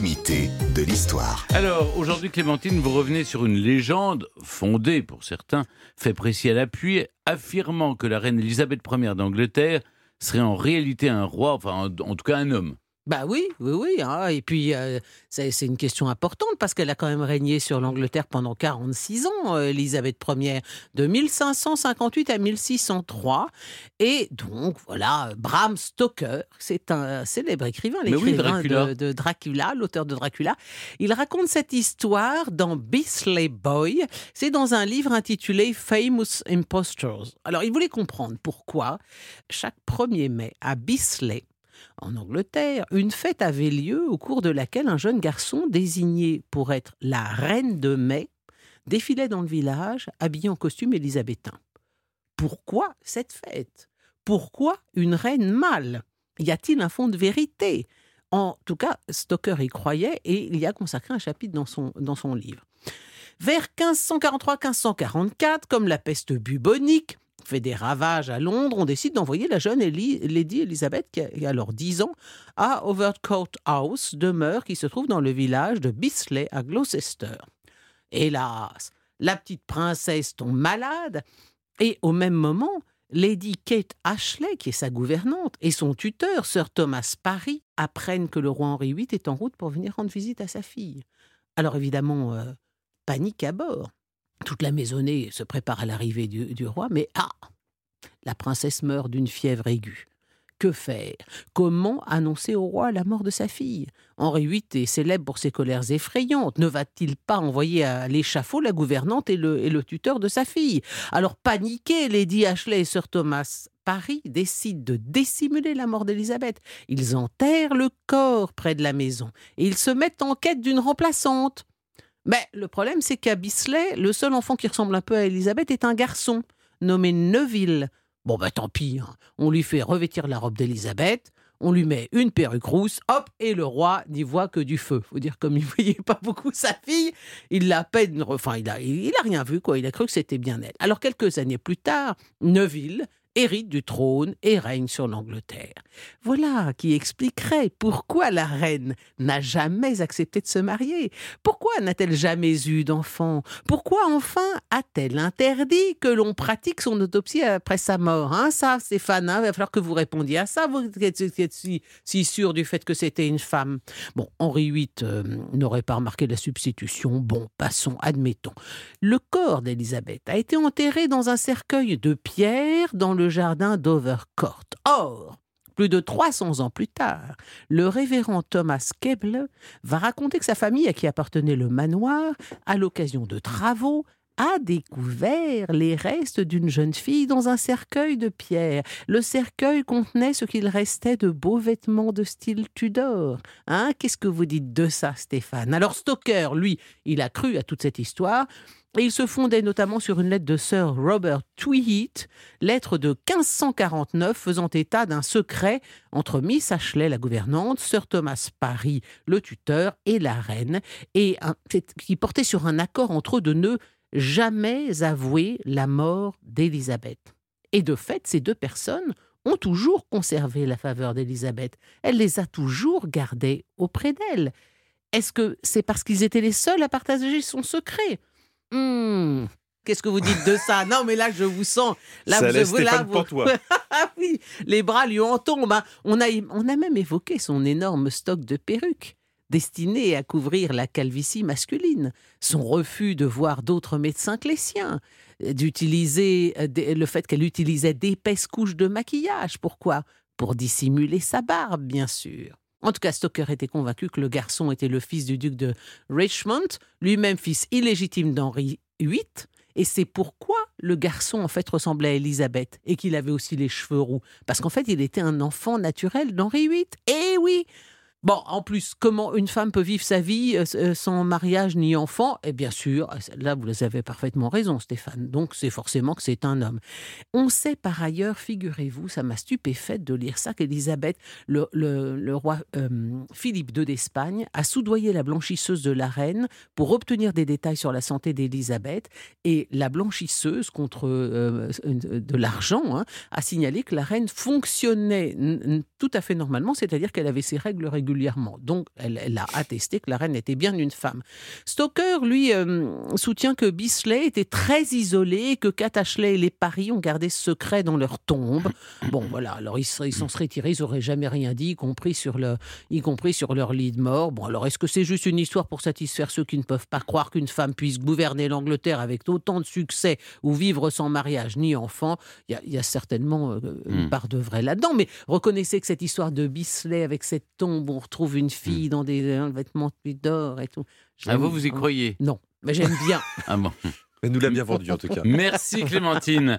de l'histoire. Alors, aujourd'hui, Clémentine, vous revenez sur une légende fondée, pour certains, fait précis à l'appui, affirmant que la reine Elisabeth Ier d'Angleterre serait en réalité un roi, enfin, en, en tout cas un homme. Bah oui, oui, oui. hein. Et puis, euh, c'est une question importante parce qu'elle a quand même régné sur l'Angleterre pendant 46 ans, euh, Elisabeth Ier, de 1558 à 1603. Et donc, voilà, Bram Stoker, c'est un célèbre écrivain, oui, l'écrivain de Dracula, l'auteur de Dracula. Il raconte cette histoire dans Beasley Boy. C'est dans un livre intitulé Famous Impostors. Alors, il voulait comprendre pourquoi chaque 1er mai à Beasley, en Angleterre, une fête avait lieu au cours de laquelle un jeune garçon désigné pour être la reine de mai défilait dans le village habillé en costume élisabétain. Pourquoi cette fête? Pourquoi une reine mâle? Y a-t-il un fond de vérité? En tout cas, Stoker y croyait et il y a consacré un chapitre dans son, dans son livre. Vers 1543-1544, comme la peste bubonique fait des ravages à Londres, on décide d'envoyer la jeune Lady Elizabeth, qui a qui a alors 10 ans, à Overcourt House, demeure qui se trouve dans le village de Bisley à Gloucester. Hélas, la petite princesse tombe malade et au même moment, Lady Kate Ashley, qui est sa gouvernante, et son tuteur, Sir Thomas Parry, apprennent que le roi Henri VIII est en route pour venir rendre visite à sa fille. Alors évidemment, euh, panique à bord. Toute la maisonnée se prépare à l'arrivée du, roi, mais ah La princesse meurt d'une fièvre aiguë. Que faire? Comment annoncer au roi la mort de sa fille? Henri VIII est célèbre pour ses colères effrayantes. Ne va-t-il pas envoyer à l'échafaud la gouvernante et le, et le tuteur de sa fille? Alors paniqués, Lady Ashley et Sir Thomas Paris décident de dissimuler la mort d'Élisabeth. Ils enterrent le corps près de la maison et ils se mettent en quête d'une remplaçante. Mais le problème, c'est qu'à Bisley, le seul enfant qui ressemble un peu à Elisabeth est un garçon, nommé Neville. Bon, bah tant pis, hein. on lui fait revêtir la robe d'Elisabeth, on lui met une perruque rousse, hop, et le roi n'y voit que du feu. Faut dire, comme il voyait pas beaucoup sa fille, il l'a peine, enfin, il a, il a rien vu, quoi. Il a cru que c'était bien elle. Alors, quelques années plus tard, Neville hérite du trône et règne sur l'Angleterre. Voilà qui expliquerait pourquoi la reine n'a jamais accepté de se marier. Pourquoi n'a-t-elle jamais eu d'enfant? Pourquoi enfin a-t-elle interdit que l'on pratique son autopsie après sa mort hein? Ça, Stéphane, hein, il va falloir que vous répondiez à ça, vous êtes, êtes si, si sûr du fait que c'était une femme. Bon, Henri VIII euh, n'aurait pas remarqué la substitution. Bon, passons, admettons. Le corps d'Élisabeth a été enterré dans un cercueil de pierre dans le jardin d'Overcourt. Or, plus de 300 ans plus tard, le révérend Thomas Keble va raconter que sa famille, à qui appartenait le manoir, à l'occasion de travaux, a découvert les restes d'une jeune fille dans un cercueil de pierre. Le cercueil contenait ce qu'il restait de beaux vêtements de style Tudor. Hein Qu'est-ce que vous dites de ça, Stéphane? Alors Stoker, lui, il a cru à toute cette histoire. Et il se fondait notamment sur une lettre de Sir Robert Tweed, lettre de 1549 faisant état d'un secret entre Miss Ashley, la gouvernante, Sir Thomas Parry, le tuteur, et la reine, et un- qui portait sur un accord entre eux de ne jamais avouer la mort d'Élisabeth. Et de fait, ces deux personnes ont toujours conservé la faveur d'Élisabeth. Elle les a toujours gardées auprès d'elle. Est-ce que c'est parce qu'ils étaient les seuls à partager son secret? Hmm, Qu'est-ce que vous dites de ça? Non, mais là, je vous sens. Là, Ça vous, laisse vous- là, Stéphane vous- Pantois. ah oui, les bras lui en tombent. hein. On, a, on a même évoqué son énorme stock de perruques destinées à couvrir la calvitie masculine, son refus de voir d'autres médecins que les siens, euh, d'utiliser euh, le fait qu'elle utilisait d'épaisses couches de maquillage. Pourquoi? Pour dissimuler sa barbe, bien sûr. En tout cas, Stoker était convaincu que le garçon était le fils du duc de Richmond, lui-même fils illégitime d'Henri VIII, et c'est pourquoi le garçon, en fait, ressemblait à Élisabeth et qu'il avait aussi les cheveux roux. Parce qu'en fait, il était un enfant naturel d'Henri VIII. Eh oui Bon, en plus, comment une femme peut vivre sa vie euh, euh, sans mariage ni enfant? Eh bien sûr, là, vous avez parfaitement raison, Stéphane. Donc, c'est forcément que c'est un homme. On sait par ailleurs, figurez-vous, ça m'a stupéfaite de lire ça, qu'Élisabeth, le, roi euh, Philippe II d'Espagne, a soudoyé la blanchisseuse de la reine pour obtenir des détails sur la santé d'Élisabeth. Et la blanchisseuse, contre euh, de l'argent, hein, a signalé que la reine fonctionnait tout à fait normalement, c'est-à-dire qu'elle avait ses règles régulièrement. Donc, elle, elle a attesté que la reine était bien une femme. Stoker, lui, euh, soutient que Bisley était très isolé, que Kat Ashley et les Paris ont gardé ce secret dans leur tombe. Bon, voilà, alors ils s'en seraient tirés, ils n'auraient jamais rien dit, y compris, sur le, y compris sur leur lit de mort. Bon, alors est-ce que c'est juste une histoire pour satisfaire ceux qui ne peuvent pas croire qu'une femme puisse gouverner l'Angleterre avec autant de succès ou vivre sans mariage ni enfant? Il y a, il y a certainement euh, une Hmm. part de vrai là-dedans, mais reconnaissez que cette histoire de Bisley avec cette tombe où on retrouve une fille dans des euh, vêtements d'or et tout. Ah, vous, vous y croyez? Non, mais j'aime bien. Ah bon. Elle nous l'a bien vendu en tout cas. Merci Clémentine.